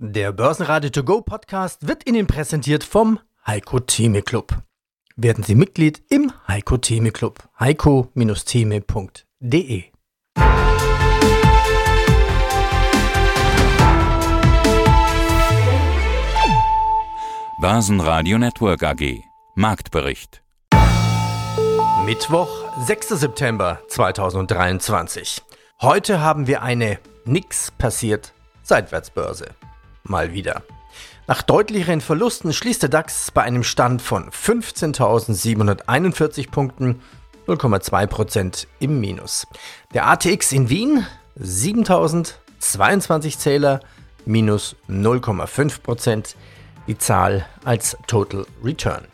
Der Börsenradio To Go Podcast wird Ihnen präsentiert vom Heiko Theme Club. Werden Sie Mitglied im Heiko Theme Club. heiko-theme.de Börsenradio Network AG Marktbericht Mittwoch, 6. September 2023. Heute haben wir eine nix passiert Seitwärtsbörse mal wieder. Nach deutlicheren Verlusten schließt der DAX bei einem Stand von 15.741 Punkten, 0,2% im Minus. Der ATX in Wien 7.022 Zähler, minus 0,5%, die Zahl als Total Return.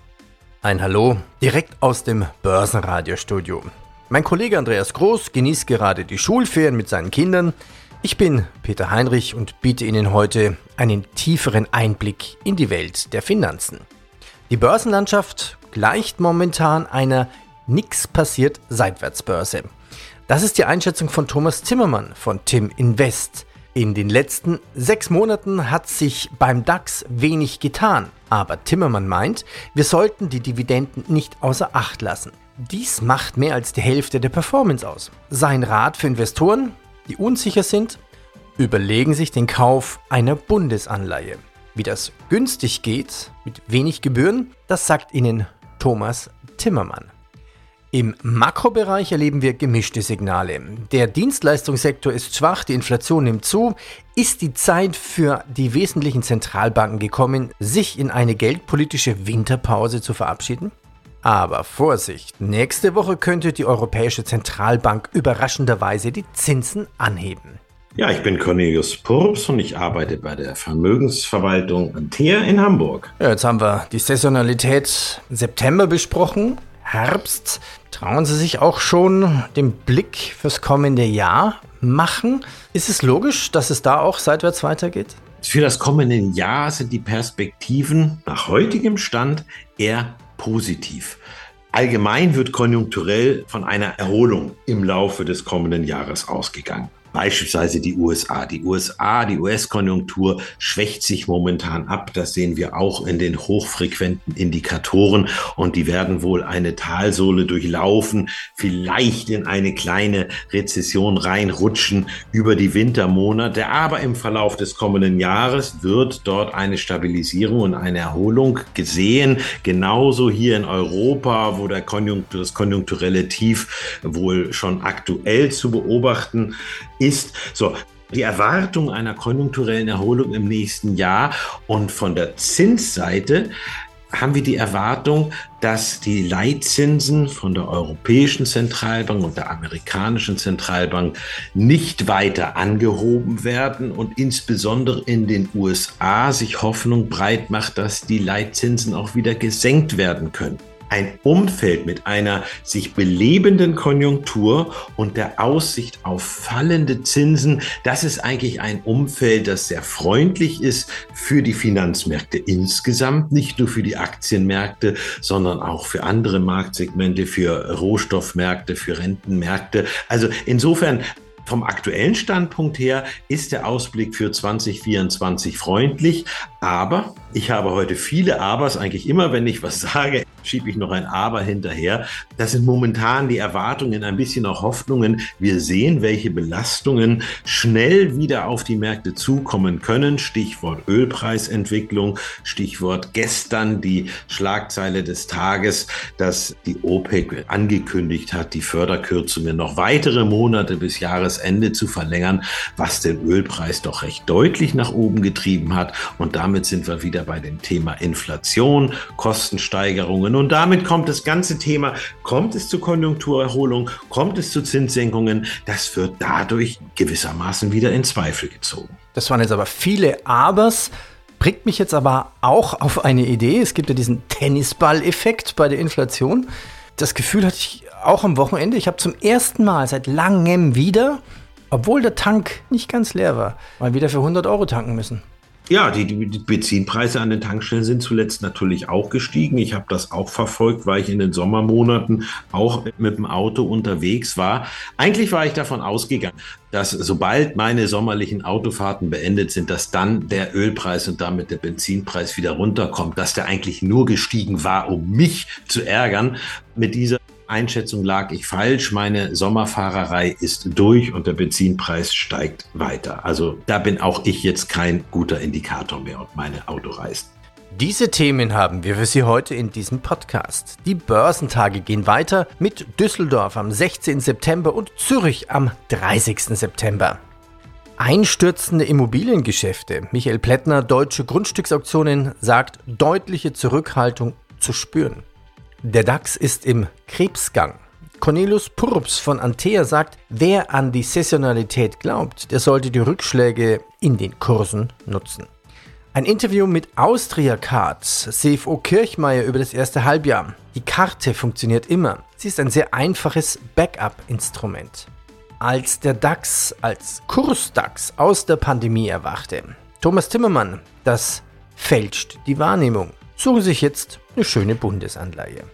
Ein Hallo direkt aus dem Börsenradiostudio. Mein Kollege Andreas Groß genießt gerade die Schulferien mit seinen Kindern. Ich bin Peter Heinrich und biete Ihnen heute einen tieferen Einblick in die Welt der Finanzen. Die Börsenlandschaft gleicht momentan einer nix passiert Seitwärtsbörse. Das ist die Einschätzung von Thomas Zimmermann von Tim Invest. In den letzten sechs Monaten hat sich beim DAX wenig getan, aber Timmermann meint, wir sollten die Dividenden nicht außer Acht lassen. Dies macht mehr als die Hälfte der Performance aus. Sein Rat für Investoren, die unsicher sind, überlegen sich den Kauf einer Bundesanleihe. Wie das günstig geht, mit wenig Gebühren, das sagt Ihnen Thomas Timmermann. Im Makrobereich erleben wir gemischte Signale. Der Dienstleistungssektor ist schwach, die Inflation nimmt zu. Ist die Zeit für die wesentlichen Zentralbanken gekommen, sich in eine geldpolitische Winterpause zu verabschieden? Aber Vorsicht, nächste Woche könnte die Europäische Zentralbank überraschenderweise die Zinsen anheben. Ja, ich bin Cornelius Purps und ich arbeite bei der Vermögensverwaltung Antea in Hamburg. Ja, jetzt haben wir die Saisonalität September besprochen. Herbst. Trauen Sie sich auch schon den Blick fürs kommende Jahr machen? Ist es logisch, dass es da auch seitwärts weitergeht? Für das kommende Jahr sind die Perspektiven nach heutigem Stand eher positiv. Allgemein wird konjunkturell von einer Erholung im Laufe des kommenden Jahres ausgegangen. Beispielsweise die USA. Die USA, die US-Konjunktur schwächt sich momentan ab. Das sehen wir auch in den hochfrequenten Indikatoren. Und die werden wohl eine Talsohle durchlaufen, vielleicht in eine kleine Rezession reinrutschen über die Wintermonate. Aber im Verlauf des kommenden Jahres wird dort eine Stabilisierung und eine Erholung gesehen. Genauso hier in Europa, wo der Konjunktur, das konjunkturelle Tief wohl schon aktuell zu beobachten ist. So, die Erwartung einer konjunkturellen Erholung im nächsten Jahr und von der Zinsseite haben wir die Erwartung, dass die Leitzinsen von der Europäischen Zentralbank und der amerikanischen Zentralbank nicht weiter angehoben werden und insbesondere in den USA sich Hoffnung breit macht, dass die Leitzinsen auch wieder gesenkt werden können ein Umfeld mit einer sich belebenden Konjunktur und der Aussicht auf fallende Zinsen, das ist eigentlich ein Umfeld, das sehr freundlich ist für die Finanzmärkte insgesamt, nicht nur für die Aktienmärkte, sondern auch für andere Marktsegmente, für Rohstoffmärkte, für Rentenmärkte. Also insofern vom aktuellen Standpunkt her ist der Ausblick für 2024 freundlich, aber ich habe heute viele Abers, eigentlich immer, wenn ich was sage, schiebe ich noch ein Aber hinterher. Das sind momentan die Erwartungen, ein bisschen auch Hoffnungen. Wir sehen, welche Belastungen schnell wieder auf die Märkte zukommen können. Stichwort Ölpreisentwicklung, Stichwort gestern die Schlagzeile des Tages, dass die OPEC angekündigt hat, die Förderkürzungen noch weitere Monate bis Jahresende zu verlängern, was den Ölpreis doch recht deutlich nach oben getrieben hat. Und damit sind wir wieder bei dem Thema Inflation, Kostensteigerungen und damit kommt das ganze Thema, kommt es zu Konjunkturerholung, kommt es zu Zinssenkungen, das wird dadurch gewissermaßen wieder in Zweifel gezogen. Das waren jetzt aber viele Abers. Bringt mich jetzt aber auch auf eine Idee. Es gibt ja diesen Tennisball-Effekt bei der Inflation. Das Gefühl hatte ich auch am Wochenende. Ich habe zum ersten Mal seit langem wieder, obwohl der Tank nicht ganz leer war, mal wieder für 100 Euro tanken müssen. Ja, die, die, Benzinpreise an den Tankstellen sind zuletzt natürlich auch gestiegen. Ich habe das auch verfolgt, weil ich in den Sommermonaten auch mit dem Auto unterwegs war. Eigentlich war ich davon ausgegangen, dass sobald meine sommerlichen Autofahrten beendet sind, dass dann der Ölpreis und damit der Benzinpreis wieder runterkommt, dass der eigentlich nur gestiegen war, um mich zu ärgern. Mit dieser Einschätzung lag ich falsch. Meine Sommerfahrerei ist durch und der Benzinpreis steigt weiter. Also da bin auch ich jetzt kein guter Indikator mehr, ob meine Auto reist. Diese Themen haben wir für Sie heute in diesem Podcast. Die Börsentage gehen weiter mit Düsseldorf am 16. September und Zürich am 30. September. Einstürzende Immobiliengeschäfte. Michael Plättner, Deutsche Grundstücksauktionen, sagt deutliche Zurückhaltung zu spüren. Der DAX ist im Krebsgang. Cornelius Purps von Antea sagt, wer an die Saisonalität glaubt, der sollte die Rückschläge in den Kursen nutzen. Ein Interview mit Austria Cards, CFO Kirchmeier über das erste Halbjahr. Die Karte funktioniert immer. Sie ist ein sehr einfaches Backup-Instrument. Als der DAX als Kurs-DAX aus der Pandemie erwachte, Thomas Timmermann, das fälscht die Wahrnehmung. Suchen Sie sich jetzt eine schöne Bundesanleihe.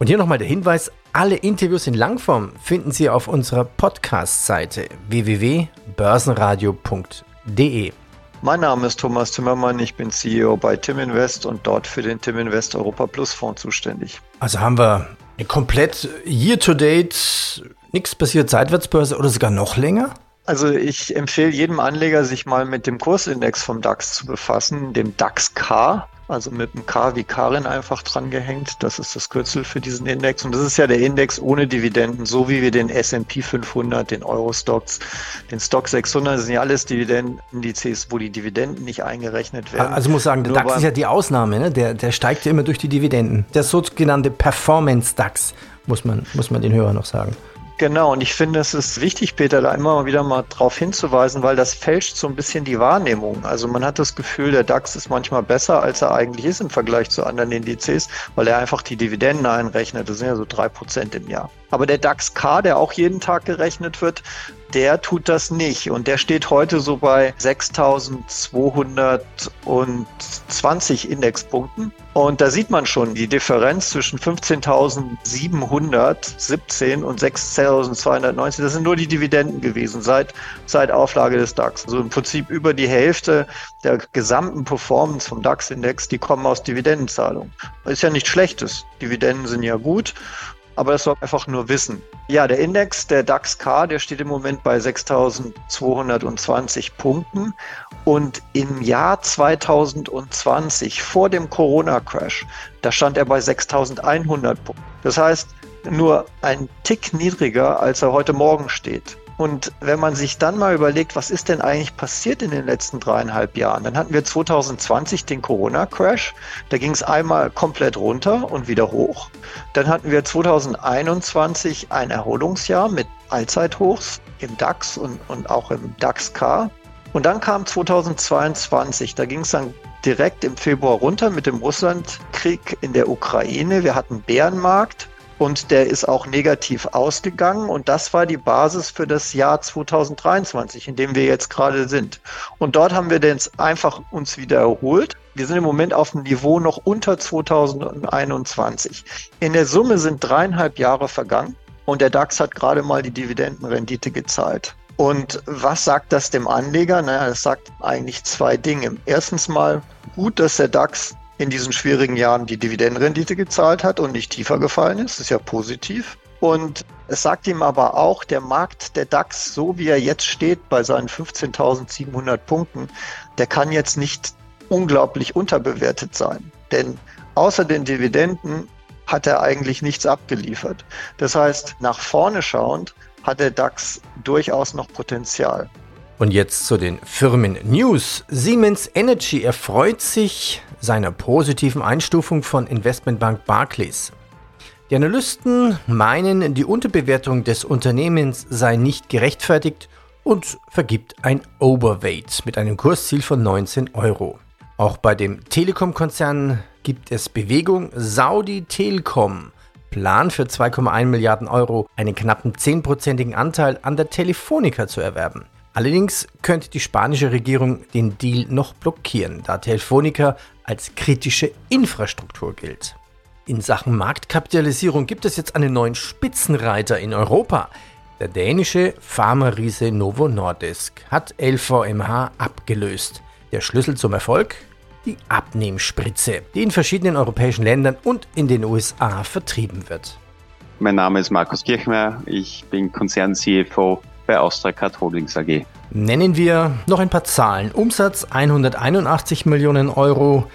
Und hier nochmal der Hinweis, alle Interviews in Langform finden Sie auf unserer Podcast-Seite www.börsenradio.de. Mein Name ist Thomas Timmermann, ich bin CEO bei Tim Invest und dort für den Tim Invest Europa Plus Fonds zuständig. Also haben wir eine komplett year-to-date, nichts passiert Seitwärtsbörse oder sogar noch länger? Also ich empfehle jedem Anleger, sich mal mit dem Kursindex vom DAX zu befassen, dem DAX K also mit einem K wie Karin einfach dran gehängt. Das ist das Kürzel für diesen Index. Und das ist ja der Index ohne Dividenden, so wie wir den S&P 500, den Eurostocks, den Stock 600, das sind ja alles Dividendenindizes, wo die Dividenden nicht eingerechnet werden. Also ich muss sagen, der Nur DAX ist ja die Ausnahme, ne? der, der steigt ja immer durch die Dividenden. Der sogenannte Performance-DAX, muss man, muss man den Hörer noch sagen. Genau, und ich finde, es ist wichtig, Peter, da immer wieder mal drauf hinzuweisen, weil das fälscht so ein bisschen die Wahrnehmung. Also man hat das Gefühl, der DAX ist manchmal besser, als er eigentlich ist im Vergleich zu anderen Indizes, weil er einfach die Dividenden einrechnet. Das sind ja so drei Prozent im Jahr. Aber der DAX K, der auch jeden Tag gerechnet wird, der tut das nicht. Und der steht heute so bei 6220 Indexpunkten. Und da sieht man schon die Differenz zwischen 15.717 und 6.290. Das sind nur die Dividenden gewesen seit, seit Auflage des DAX. Also im Prinzip über die Hälfte der gesamten Performance vom DAX-Index, die kommen aus Dividendenzahlungen. Ist ja nichts Schlechtes. Dividenden sind ja gut aber das soll einfach nur wissen. Ja, der Index, der DAX K, der steht im Moment bei 6220 Punkten und im Jahr 2020 vor dem Corona-Crash, da stand er bei 6100 Punkten. Das heißt, nur ein Tick niedriger, als er heute Morgen steht. Und wenn man sich dann mal überlegt, was ist denn eigentlich passiert in den letzten dreieinhalb Jahren, dann hatten wir 2020 den Corona-Crash. Da ging es einmal komplett runter und wieder hoch. Dann hatten wir 2021 ein Erholungsjahr mit Allzeithochs im DAX und, und auch im DAX-K. Und dann kam 2022, da ging es dann direkt im Februar runter mit dem Russlandkrieg in der Ukraine. Wir hatten Bärenmarkt und der ist auch negativ ausgegangen und das war die Basis für das Jahr 2023, in dem wir jetzt gerade sind. Und dort haben wir jetzt einfach uns wieder erholt. Wir sind im Moment auf dem Niveau noch unter 2021. In der Summe sind dreieinhalb Jahre vergangen und der DAX hat gerade mal die Dividendenrendite gezahlt. Und was sagt das dem Anleger? Naja, es sagt eigentlich zwei Dinge. Erstens mal gut, dass der DAX in diesen schwierigen Jahren die Dividendenrendite gezahlt hat und nicht tiefer gefallen ist. Das ist ja positiv. Und es sagt ihm aber auch, der Markt, der DAX, so wie er jetzt steht bei seinen 15.700 Punkten, der kann jetzt nicht unglaublich unterbewertet sein. Denn außer den Dividenden hat er eigentlich nichts abgeliefert. Das heißt, nach vorne schauend hat der DAX durchaus noch Potenzial. Und jetzt zu den Firmen-News. Siemens Energy erfreut sich seiner positiven Einstufung von Investmentbank Barclays. Die Analysten meinen, die Unterbewertung des Unternehmens sei nicht gerechtfertigt und vergibt ein Overweight mit einem Kursziel von 19 Euro. Auch bei dem Telekom-Konzern gibt es Bewegung. Saudi Telekom plant für 2,1 Milliarden Euro einen knappen 10%igen Anteil an der Telefonica zu erwerben. Allerdings könnte die spanische Regierung den Deal noch blockieren, da Telefonica als kritische Infrastruktur gilt. In Sachen Marktkapitalisierung gibt es jetzt einen neuen Spitzenreiter in Europa. Der dänische Pharma-Riese Novo Nordisk hat LVMH abgelöst. Der Schlüssel zum Erfolg? Die Abnehmspritze, die in verschiedenen europäischen Ländern und in den USA vertrieben wird. Mein Name ist Markus Kirchmeier, ich bin Konzern-CFO bei Austracard Holdings AG. Nennen wir noch ein paar Zahlen. Umsatz 181 Millionen Euro,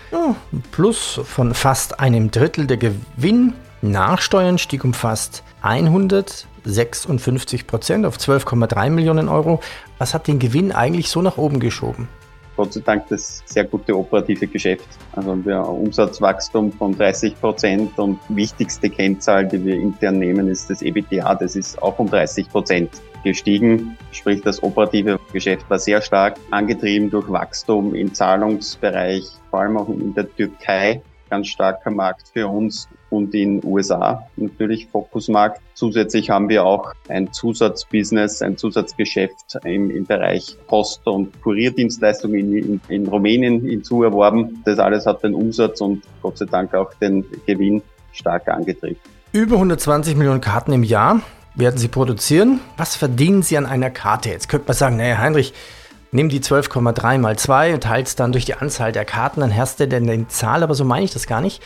plus von fast einem Drittel der Gewinn. Nachsteuern stieg um fast 156 Prozent auf 12,3 Millionen Euro. Was hat den Gewinn eigentlich so nach oben geschoben? Gott sei Dank das sehr gute operative Geschäft. Also wir haben Umsatzwachstum von 30 Prozent und wichtigste Kennzahl, die wir intern nehmen, ist das EBITDA. Das ist auch um 30 Prozent gestiegen. Sprich, das operative Geschäft war sehr stark angetrieben durch Wachstum im Zahlungsbereich, vor allem auch in der Türkei. Ganz starker Markt für uns und in USA natürlich Fokusmarkt. Zusätzlich haben wir auch ein Zusatzbusiness, ein Zusatzgeschäft im, im Bereich Post- und Kurierdienstleistungen in, in, in Rumänien hinzuerworben. Das alles hat den Umsatz und Gott sei Dank auch den Gewinn stark angetrieben. Über 120 Millionen Karten im Jahr werden Sie produzieren. Was verdienen Sie an einer Karte? Jetzt könnte man sagen, naja, Heinrich, nimm die 12,3 mal 2 und teilst dann durch die Anzahl der Karten, dann herrscht du denn die Zahl, aber so meine ich das gar nicht.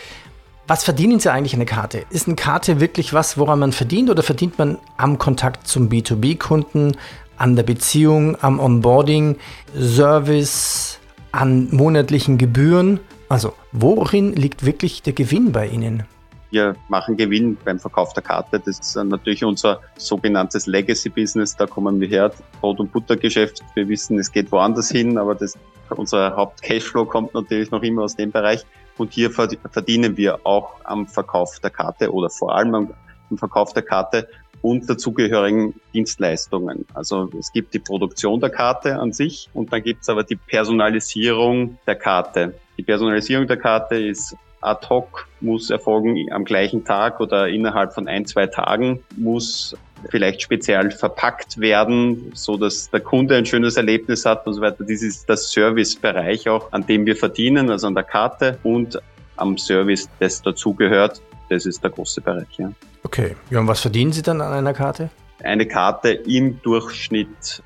Was verdienen Sie eigentlich eine Karte? Ist eine Karte wirklich was, woran man verdient oder verdient man am Kontakt zum B2B-Kunden, an der Beziehung, am Onboarding, Service, an monatlichen Gebühren? Also, worin liegt wirklich der Gewinn bei Ihnen? Wir machen Gewinn beim Verkauf der Karte. Das ist natürlich unser sogenanntes Legacy-Business. Da kommen wir her, Brot- und Buttergeschäft. Wir wissen, es geht woanders hin, aber das, unser Haupt-Cashflow kommt natürlich noch immer aus dem Bereich. Und hier verdienen wir auch am Verkauf der Karte oder vor allem am, Verkauf der Karte und dazugehörigen Dienstleistungen. Also es gibt die Produktion der Karte an sich und dann gibt es aber die Personalisierung der Karte. Die Personalisierung der Karte ist ad hoc muss erfolgen am gleichen Tag oder innerhalb von ein, zwei Tagen, muss vielleicht speziell verpackt werden, so dass der Kunde ein schönes Erlebnis hat und so weiter. Dies ist der Servicebereich auch, an dem wir verdienen, also an der Karte und am Service, das dazugehört. Das ist der große Bereich. Ja. Okay. Ja, und was verdienen Sie dann an einer Karte? Eine Karte im Durchschnitt.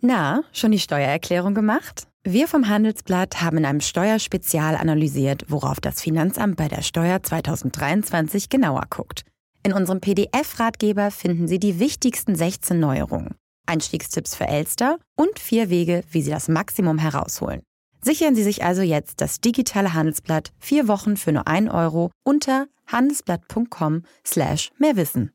Na, schon die Steuererklärung gemacht? Wir vom Handelsblatt haben in einem Steuerspezial analysiert, worauf das Finanzamt bei der Steuer 2023 genauer guckt. In unserem PDF-Ratgeber finden Sie die wichtigsten 16 Neuerungen, Einstiegstipps für Elster und vier Wege, wie Sie das Maximum herausholen. Sichern Sie sich also jetzt das digitale Handelsblatt vier Wochen für nur 1 Euro unter handelsblatt.com slash mehrwissen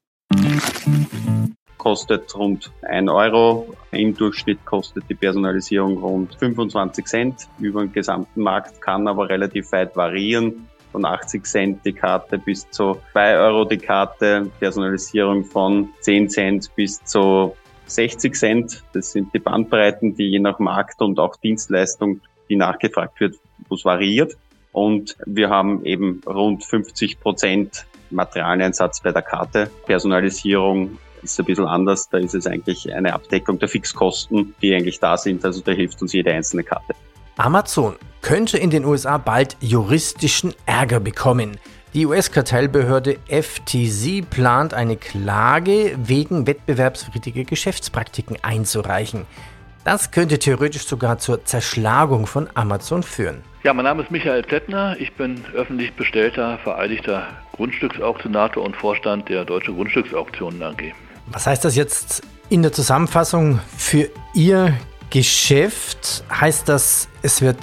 kostet rund 1 Euro. Im Durchschnitt kostet die Personalisierung rund 25 Cent über den gesamten Markt, kann aber relativ weit variieren. Von 80 Cent die Karte bis zu 2 Euro die Karte, Personalisierung von 10 Cent bis zu 60 Cent. Das sind die Bandbreiten, die je nach Markt und auch Dienstleistung, die nachgefragt wird, wo es variiert. Und wir haben eben rund 50 Prozent Materialeinsatz bei der Karte. Personalisierung ist ein bisschen anders. Da ist es eigentlich eine Abdeckung der Fixkosten, die eigentlich da sind. Also da hilft uns jede einzelne Karte. Amazon könnte in den USA bald juristischen Ärger bekommen. Die US-Kartellbehörde FTC plant eine Klage wegen wettbewerbswidriger Geschäftspraktiken einzureichen. Das könnte theoretisch sogar zur Zerschlagung von Amazon führen. Ja, mein Name ist Michael Plättner. Ich bin öffentlich bestellter, vereidigter Grundstücksauktionator und Vorstand der Deutsche Grundstücksauktionen AG. Was heißt das jetzt in der Zusammenfassung für Ihr Geschäft? Heißt das, es wird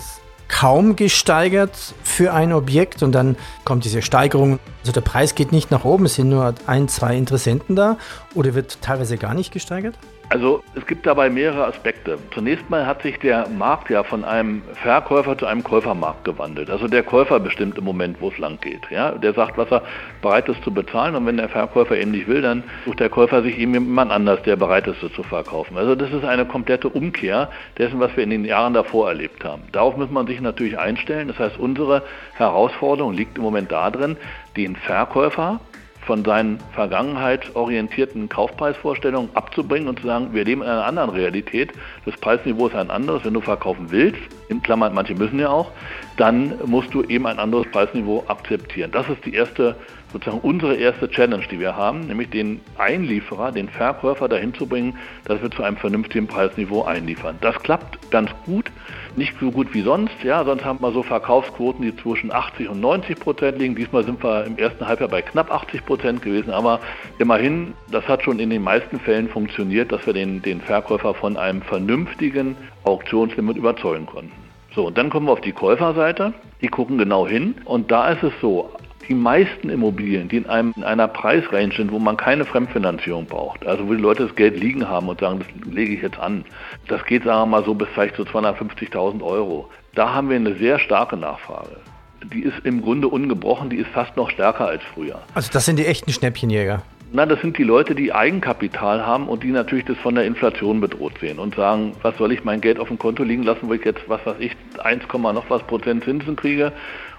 kaum gesteigert für ein Objekt und dann kommt diese Steigerung. Also der Preis geht nicht nach oben, es sind nur ein, zwei Interessenten da oder wird teilweise gar nicht gesteigert? Also es gibt dabei mehrere Aspekte. Zunächst mal hat sich der Markt ja von einem Verkäufer zu einem Käufermarkt gewandelt. Also der Käufer bestimmt im Moment, wo es lang geht. Ja? Der sagt, was er bereit ist zu bezahlen und wenn der Verkäufer eben nicht will, dann sucht der Käufer sich eben jemand anders, der bereit ist, zu verkaufen. Also das ist eine komplette Umkehr dessen, was wir in den Jahren davor erlebt haben. Darauf muss man sich natürlich einstellen. Das heißt, unsere Herausforderung liegt im Moment darin, den Verkäufer von seinen vergangenheitsorientierten Kaufpreisvorstellungen abzubringen und zu sagen, wir leben in einer anderen Realität. Das Preisniveau ist ein anderes. Wenn du verkaufen willst, in Klammern, manche müssen ja auch, dann musst du eben ein anderes Preisniveau akzeptieren. Das ist die erste sozusagen unsere erste Challenge, die wir haben, nämlich den Einlieferer, den Verkäufer dahin zu bringen, dass wir zu einem vernünftigen Preisniveau einliefern. Das klappt ganz gut, nicht so gut wie sonst. Ja, sonst haben wir so Verkaufsquoten, die zwischen 80 und 90 Prozent liegen. Diesmal sind wir im ersten Halbjahr bei knapp 80 Prozent gewesen, aber immerhin, das hat schon in den meisten Fällen funktioniert, dass wir den, den Verkäufer von einem vernünftigen Auktionslimit überzeugen konnten. So, und dann kommen wir auf die Käuferseite. Die gucken genau hin. Und da ist es so, die meisten Immobilien, die in, einem, in einer Preisrange sind, wo man keine Fremdfinanzierung braucht, also wo die Leute das Geld liegen haben und sagen, das lege ich jetzt an, das geht, sagen wir mal so, bis vielleicht zu so 250.000 Euro. Da haben wir eine sehr starke Nachfrage. Die ist im Grunde ungebrochen, die ist fast noch stärker als früher. Also das sind die echten Schnäppchenjäger. Na, das sind die Leute, die Eigenkapital haben und die natürlich das von der Inflation bedroht sehen und sagen, was soll ich mein Geld auf dem Konto liegen lassen, wo ich jetzt, was weiß ich, 1, noch was Prozent Zinsen kriege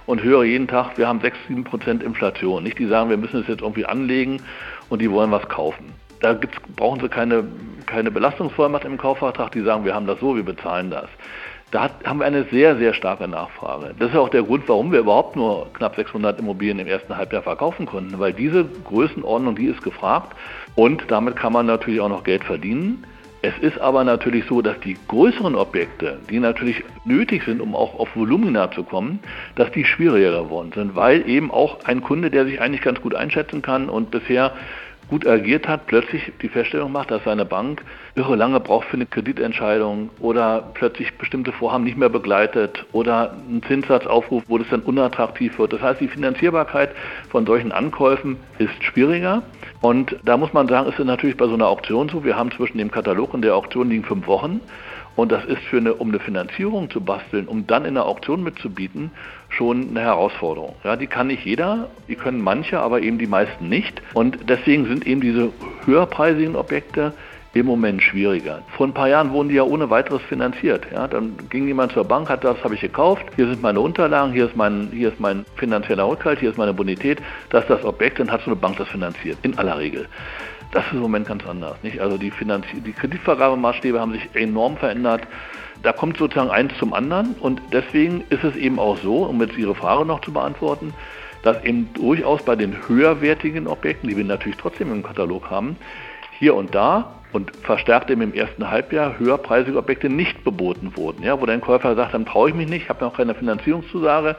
und höre jeden Tag, wir haben 6, 7 Prozent Inflation. Nicht die sagen, wir müssen es jetzt irgendwie anlegen und die wollen was kaufen. Da brauchen sie keine, keine Belastungsvollmacht im Kaufvertrag, die sagen, wir haben das so, wir bezahlen das. Da hat, haben wir eine sehr, sehr starke Nachfrage. Das ist auch der Grund, warum wir überhaupt nur knapp 600 Immobilien im ersten Halbjahr verkaufen konnten, weil diese Größenordnung, die ist gefragt und damit kann man natürlich auch noch Geld verdienen. Es ist aber natürlich so, dass die größeren Objekte, die natürlich nötig sind, um auch auf Volumina zu kommen, dass die schwieriger geworden sind, weil eben auch ein Kunde, der sich eigentlich ganz gut einschätzen kann und bisher gut agiert hat, plötzlich die Feststellung macht, dass seine Bank irre lange braucht für eine Kreditentscheidung oder plötzlich bestimmte Vorhaben nicht mehr begleitet oder einen Zinssatz aufruft, wo das dann unattraktiv wird. Das heißt, die Finanzierbarkeit von solchen Ankäufen ist schwieriger. Und da muss man sagen, ist es natürlich bei so einer Auktion so, wir haben zwischen dem Katalog und der Auktion liegen fünf Wochen. Und das ist für eine, um eine Finanzierung zu basteln, um dann in der Auktion mitzubieten, schon eine Herausforderung. Ja, die kann nicht jeder, die können manche, aber eben die meisten nicht. Und deswegen sind eben diese höherpreisigen Objekte im Moment schwieriger. Vor ein paar Jahren wurden die ja ohne weiteres finanziert. Ja, dann ging jemand zur Bank, hat das habe ich gekauft, hier sind meine Unterlagen, hier ist mein, hier ist mein finanzieller Rückhalt, hier ist meine Bonität, das ist das Objekt, dann hat so eine Bank das finanziert, in aller Regel. Das ist im Moment ganz anders. Nicht? Also die, Finanzi die Kreditvergabemaßstäbe haben sich enorm verändert. Da kommt sozusagen eins zum anderen und deswegen ist es eben auch so, um jetzt Ihre Frage noch zu beantworten, dass eben durchaus bei den höherwertigen Objekten, die wir natürlich trotzdem im Katalog haben, hier und da und verstärkt eben im ersten Halbjahr höherpreisige Objekte nicht beboten wurden. Ja, wo der Käufer sagt, dann traue ich mich nicht, habe noch keine Finanzierungszusage,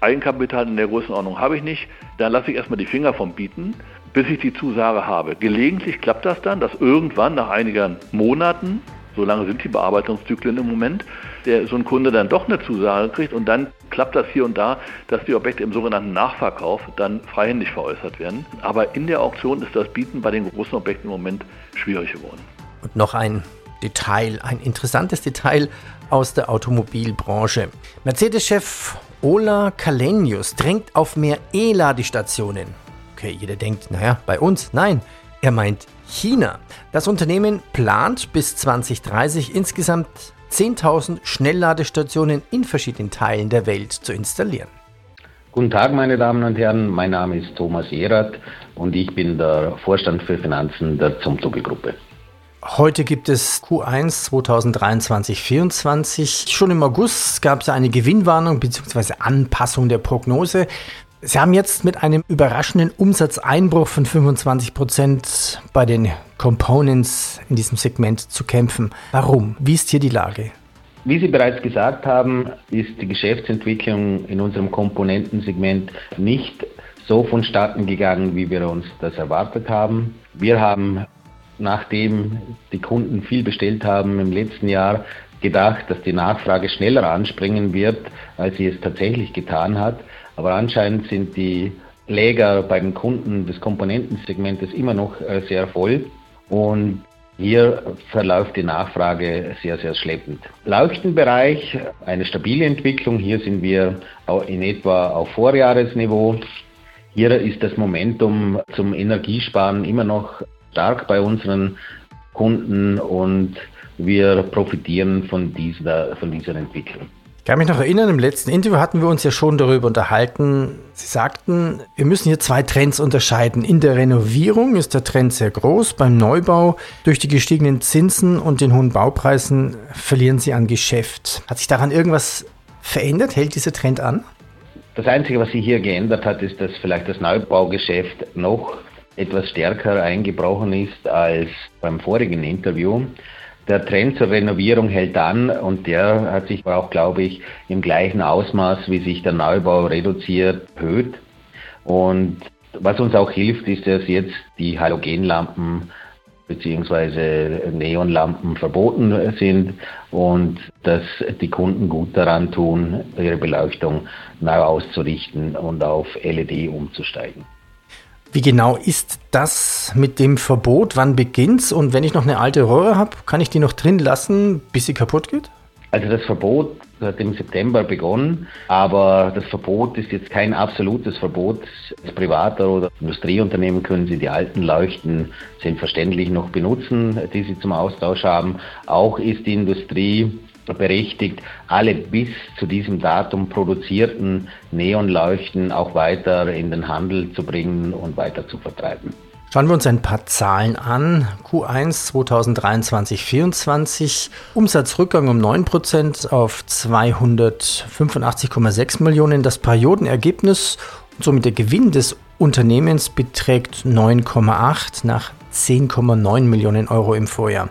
Eigenkapital in der Größenordnung habe ich nicht, dann lasse ich erstmal die Finger vom Bieten bis ich die Zusage habe. Gelegentlich klappt das dann, dass irgendwann nach einigen Monaten, so lange sind die Bearbeitungszyklen im Moment, der, so ein Kunde dann doch eine Zusage kriegt und dann klappt das hier und da, dass die Objekte im sogenannten Nachverkauf dann freihändig veräußert werden. Aber in der Auktion ist das Bieten bei den großen Objekten im Moment schwierig geworden. Und noch ein Detail, ein interessantes Detail aus der Automobilbranche. Mercedes-Chef Ola Kalenius drängt auf mehr E-Ladestationen. Okay, jeder denkt, naja, bei uns. Nein, er meint China. Das Unternehmen plant bis 2030 insgesamt 10.000 Schnellladestationen in verschiedenen Teilen der Welt zu installieren. Guten Tag, meine Damen und Herren. Mein Name ist Thomas Jerath und ich bin der Vorstand für Finanzen der Zumzuge-Gruppe. Heute gibt es Q1 2023-24. Schon im August gab es eine Gewinnwarnung bzw. Anpassung der Prognose. Sie haben jetzt mit einem überraschenden Umsatzeinbruch von 25 Prozent bei den Components in diesem Segment zu kämpfen. Warum? Wie ist hier die Lage? Wie Sie bereits gesagt haben, ist die Geschäftsentwicklung in unserem Komponentensegment nicht so vonstatten gegangen, wie wir uns das erwartet haben. Wir haben, nachdem die Kunden viel bestellt haben im letzten Jahr, gedacht, dass die Nachfrage schneller anspringen wird, als sie es tatsächlich getan hat. Aber anscheinend sind die Läger bei den Kunden des Komponentensegmentes immer noch äh, sehr voll und hier verläuft die Nachfrage sehr, sehr schleppend. Leuchtenbereich, eine stabile Entwicklung. Hier sind wir in etwa auf Vorjahresniveau. Hier ist das Momentum zum Energiesparen immer noch stark bei unseren Kunden und wir profitieren von dieser, von dieser Entwicklung. Ich kann mich noch erinnern, im letzten Interview hatten wir uns ja schon darüber unterhalten. Sie sagten, wir müssen hier zwei Trends unterscheiden. In der Renovierung ist der Trend sehr groß. Beim Neubau durch die gestiegenen Zinsen und den hohen Baupreisen verlieren Sie an Geschäft. Hat sich daran irgendwas verändert? Hält dieser Trend an? Das Einzige, was sich hier geändert hat, ist, dass vielleicht das Neubaugeschäft noch etwas stärker eingebrochen ist als beim vorigen Interview. Der Trend zur Renovierung hält an und der hat sich auch, glaube ich, im gleichen Ausmaß, wie sich der Neubau reduziert, erhöht. Und was uns auch hilft, ist, dass jetzt die Halogenlampen bzw. Neonlampen verboten sind und dass die Kunden gut daran tun, ihre Beleuchtung neu auszurichten und auf LED umzusteigen. Wie genau ist das mit dem Verbot? Wann beginnt's? Und wenn ich noch eine alte Röhre habe, kann ich die noch drin lassen, bis sie kaputt geht? Also das Verbot hat im September begonnen, aber das Verbot ist jetzt kein absolutes Verbot. Als Privater oder Industrieunternehmen können Sie die alten Leuchten selbstverständlich noch benutzen, die Sie zum Austausch haben. Auch ist die Industrie berechtigt, alle bis zu diesem Datum produzierten Neonleuchten auch weiter in den Handel zu bringen und weiter zu vertreiben. Schauen wir uns ein paar Zahlen an. Q1 2023-24, Umsatzrückgang um 9% auf 285,6 Millionen. Das Periodenergebnis und somit der Gewinn des Unternehmens beträgt 9,8 nach 10,9 Millionen Euro im Vorjahr.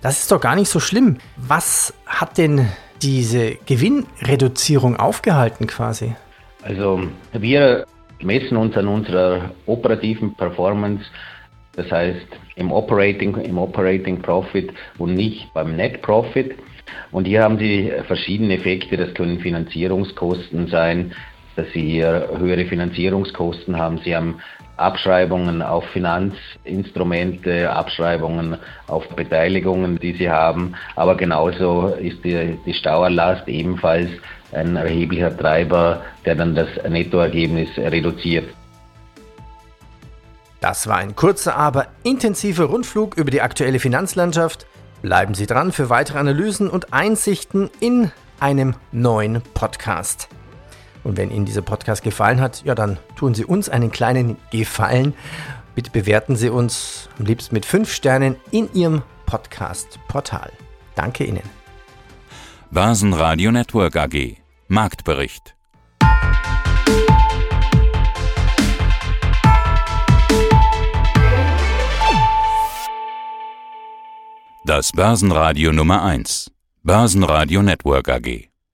Das ist doch gar nicht so schlimm. Was hat denn diese Gewinnreduzierung aufgehalten quasi? Also wir messen uns an unserer operativen Performance, das heißt im Operating, im Operating Profit und nicht beim Net Profit. Und hier haben Sie verschiedene Effekte. Das können Finanzierungskosten sein, dass Sie hier höhere Finanzierungskosten haben. Sie haben Abschreibungen auf Finanzinstrumente, Abschreibungen auf Beteiligungen, die sie haben. Aber genauso ist die, die Stauerlast ebenfalls ein erheblicher Treiber, der dann das Nettoergebnis reduziert. Das war ein kurzer, aber intensiver Rundflug über die aktuelle Finanzlandschaft. Bleiben Sie dran für weitere Analysen und Einsichten in einem neuen Podcast. Und wenn Ihnen dieser Podcast gefallen hat, ja, dann tun Sie uns einen kleinen Gefallen. Bitte bewerten Sie uns am liebsten mit fünf Sternen in Ihrem Podcast-Portal. Danke Ihnen. Basen Network AG Marktbericht Das Börsenradio Nummer 1 Börsenradio Network AG